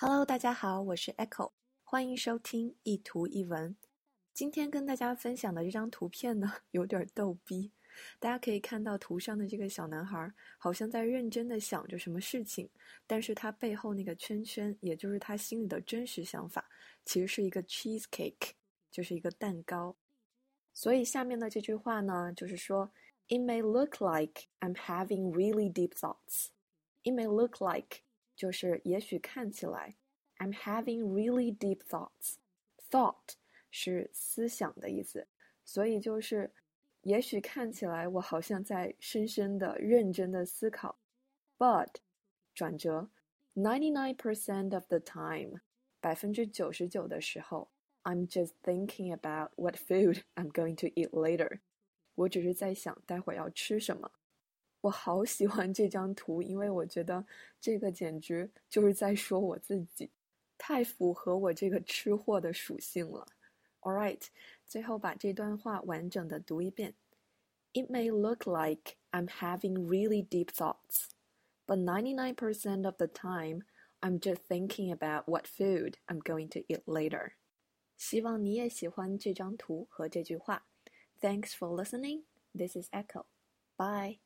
Hello，大家好，我是 Echo，欢迎收听一图一文。今天跟大家分享的这张图片呢，有点逗逼。大家可以看到图上的这个小男孩，好像在认真的想着什么事情，但是他背后那个圈圈，也就是他心里的真实想法，其实是一个 cheesecake，就是一个蛋糕。所以下面的这句话呢，就是说，It may look like I'm having really deep thoughts. It may look like 就是也许看起来，I'm having really deep thoughts. Thought 是思想的意思，所以就是也许看起来我好像在深深的、认真的思考。But 转折，ninety nine percent of the time，百分之九十九的时候，I'm just thinking about what food I'm going to eat later。我只是在想待会儿要吃什么。 我好喜欢这张图，因为我觉得这个简直就是在说我自己，太符合我这个吃货的属性了。All right，最后把这段话完整的读一遍。It may look like I'm having really deep thoughts, but 99% of the time, I'm just thinking about what food I'm going to eat later. 希望你也喜欢这张图和这句话。Thanks for listening. This is Echo. Bye.